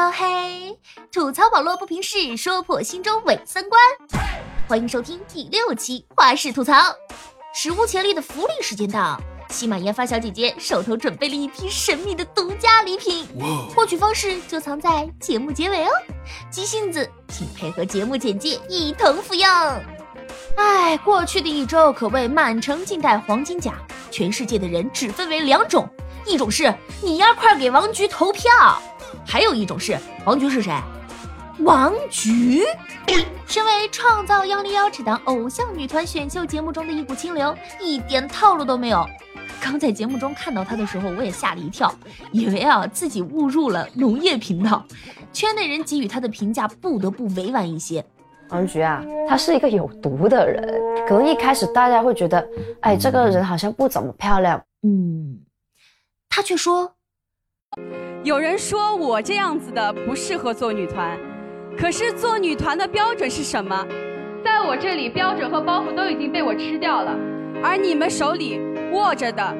Hello，嘿，吐槽网络不平事，说破心中伪三观。欢迎收听第六期花式吐槽。史无前例的福利时间到，喜马研发小姐姐手头准备了一批神秘的独家礼品，获取方式就藏在节目结尾哦。急性子，请配合节目简介一同服用。哎，过去的一周可谓满城尽带黄金甲，全世界的人只分为两种，一种是你丫快给王局投票。还有一种是王菊是谁？王菊，身为创造幺零幺这档偶像女团选秀节目中的一股清流，一点套路都没有。刚在节目中看到她的时候，我也吓了一跳，以为啊自己误入了农业频道。圈内人给予她的评价不得不委婉一些。王菊啊，她是一个有毒的人。可能一开始大家会觉得，哎，这个人好像不怎么漂亮。嗯，她却说。有人说我这样子的不适合做女团，可是做女团的标准是什么？在我这里，标准和包袱都已经被我吃掉了，而你们手里握着的，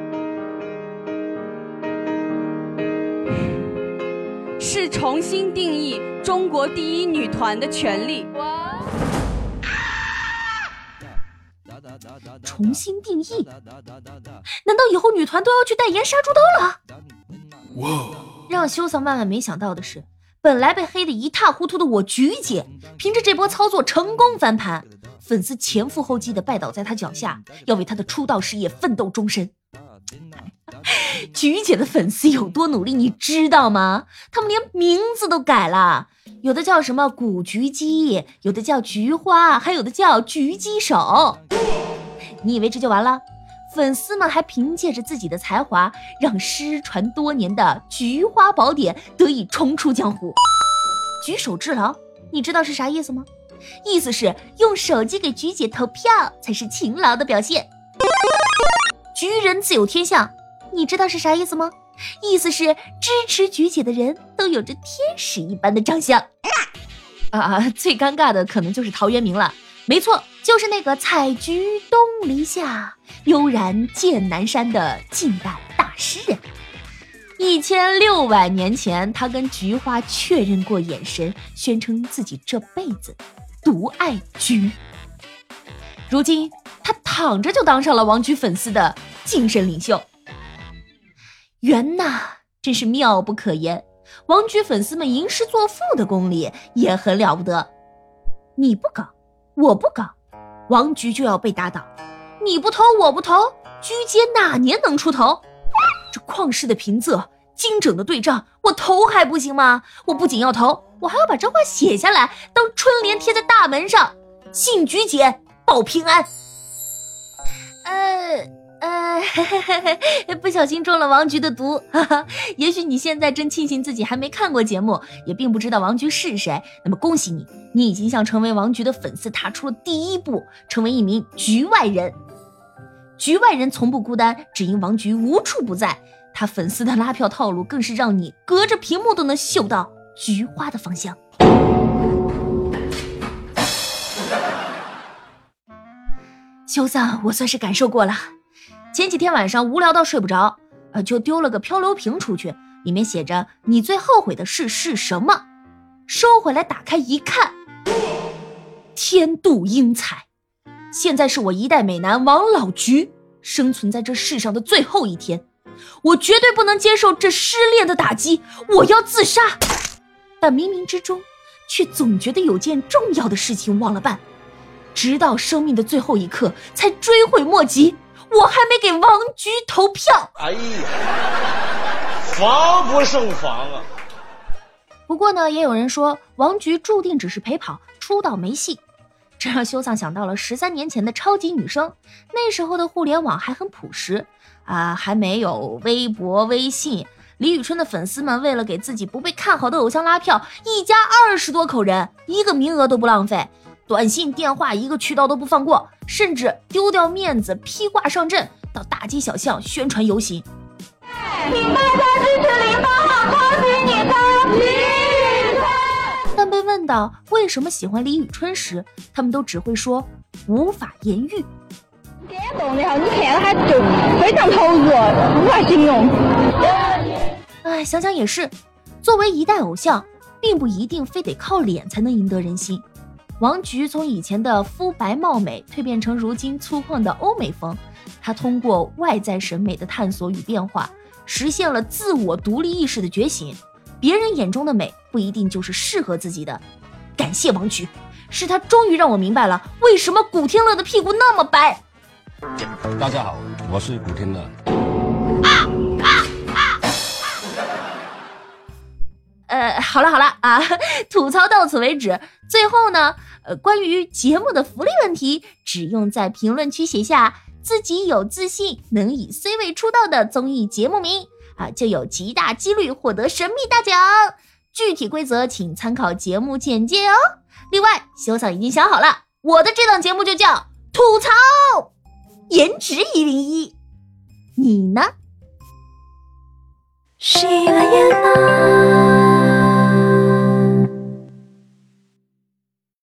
是重新定义中国第一女团的权利。重新定义？难道以后女团都要去代言杀猪刀了？哇！让羞涩万万没想到的是，本来被黑得一塌糊涂的我菊姐，凭着这波操作成功翻盘，粉丝前赴后继的拜倒在她脚下，要为她的出道事业奋斗终身。菊姐的粉丝有多努力，你知道吗？他们连名字都改了，有的叫什么古菊姬，有的叫菊花，还有的叫狙击手。你以为这就完了？粉丝们还凭借着自己的才华，让失传多年的《菊花宝典》得以重出江湖。举手之劳，你知道是啥意思吗？意思是用手机给菊姐投票才是勤劳的表现。菊人自有天相，你知道是啥意思吗？意思是支持菊姐的人都有着天使一般的长相。啊，最尴尬的可能就是陶渊明了。没错，就是那个采菊东篱下，悠然见南山的近代大诗人。一千六百年前，他跟菊花确认过眼神，宣称自己这辈子独爱菊。如今，他躺着就当上了王菊粉丝的精神领袖。缘呐，真是妙不可言。王菊粉丝们吟诗作赋的功力也很了不得。你不搞？我不搞，王菊就要被打倒。你不投，我不投，菊姐哪年能出头？这旷世的平仄，精整的对仗，我投还不行吗？我不仅要投，我还要把这话写下来，当春联贴在大门上。信菊姐保平安。呃。呃，不小心中了王菊的毒，哈哈。也许你现在真庆幸自己还没看过节目，也并不知道王菊是谁。那么恭喜你，你已经向成为王菊的粉丝踏出了第一步，成为一名局外人。局外人从不孤单，只因王菊无处不在。他粉丝的拉票套路更是让你隔着屏幕都能嗅到菊花的芳香。羞丧，我算是感受过了。前几天晚上无聊到睡不着，呃，就丢了个漂流瓶出去，里面写着“你最后悔的事是什么”。收回来打开一看，天妒英才。现在是我一代美男王老菊生存在这世上的最后一天，我绝对不能接受这失恋的打击，我要自杀。但冥冥之中，却总觉得有件重要的事情忘了办，直到生命的最后一刻才追悔莫及。我还没给王菊投票。哎呀，防不胜防啊！不过呢，也有人说王菊注定只是陪跑，出道没戏。这让修丧想到了十三年前的超级女声，那时候的互联网还很朴实啊，还没有微博、微信。李宇春的粉丝们为了给自己不被看好的偶像拉票，一家二十多口人，一个名额都不浪费。短信、电话一个渠道都不放过，甚至丢掉面子披挂上阵，到大街小巷宣传游行。请大家支持零八号恭喜你当李宇春。但被问到为什么喜欢李宇春时，他们都只会说无法言喻。感动的哈，你看他就非常投入，无法形容。哎，想想也是，作为一代偶像。并不一定非得靠脸才能赢得人心。王菊从以前的肤白貌美蜕变成如今粗犷的欧美风，她通过外在审美的探索与变化，实现了自我独立意识的觉醒。别人眼中的美不一定就是适合自己的。感谢王菊，是她终于让我明白了为什么古天乐的屁股那么白。大家好，我是古天乐。呃，好了好了啊，吐槽到此为止。最后呢，呃，关于节目的福利问题，只用在评论区写下自己有自信能以 C 位出道的综艺节目名啊，就有极大几率获得神秘大奖。具体规则请参考节目简介哦。另外，修桑已经想好了，我的这档节目就叫吐槽颜值一零一，你呢？喜马拉雅。